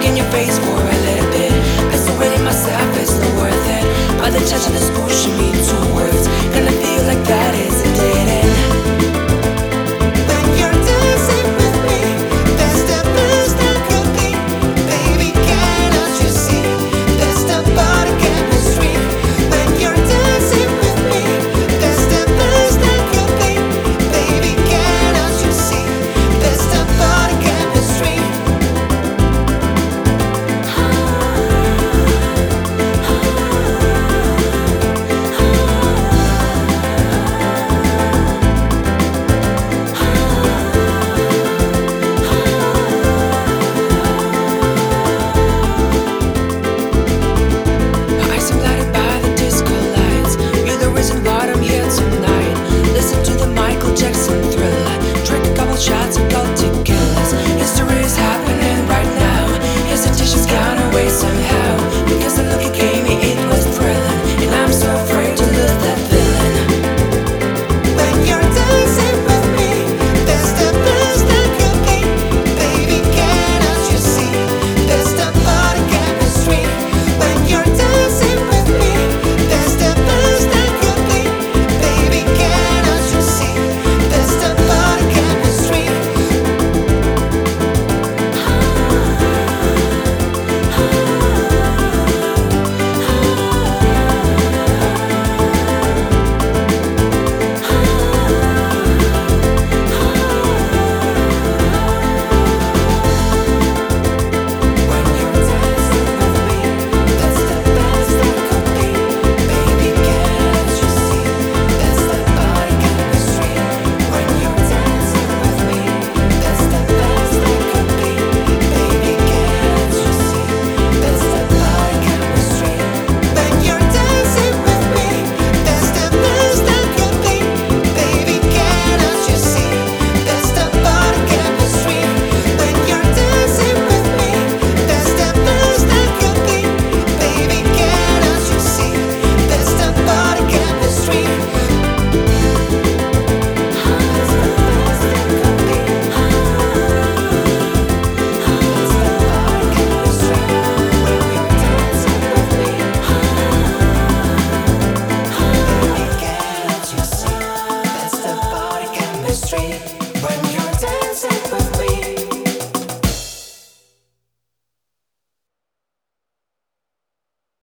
look in your face for a little bit. I surrender myself, it's not worth it. By the touch of this bullshit, mean two words. Gone away somehow.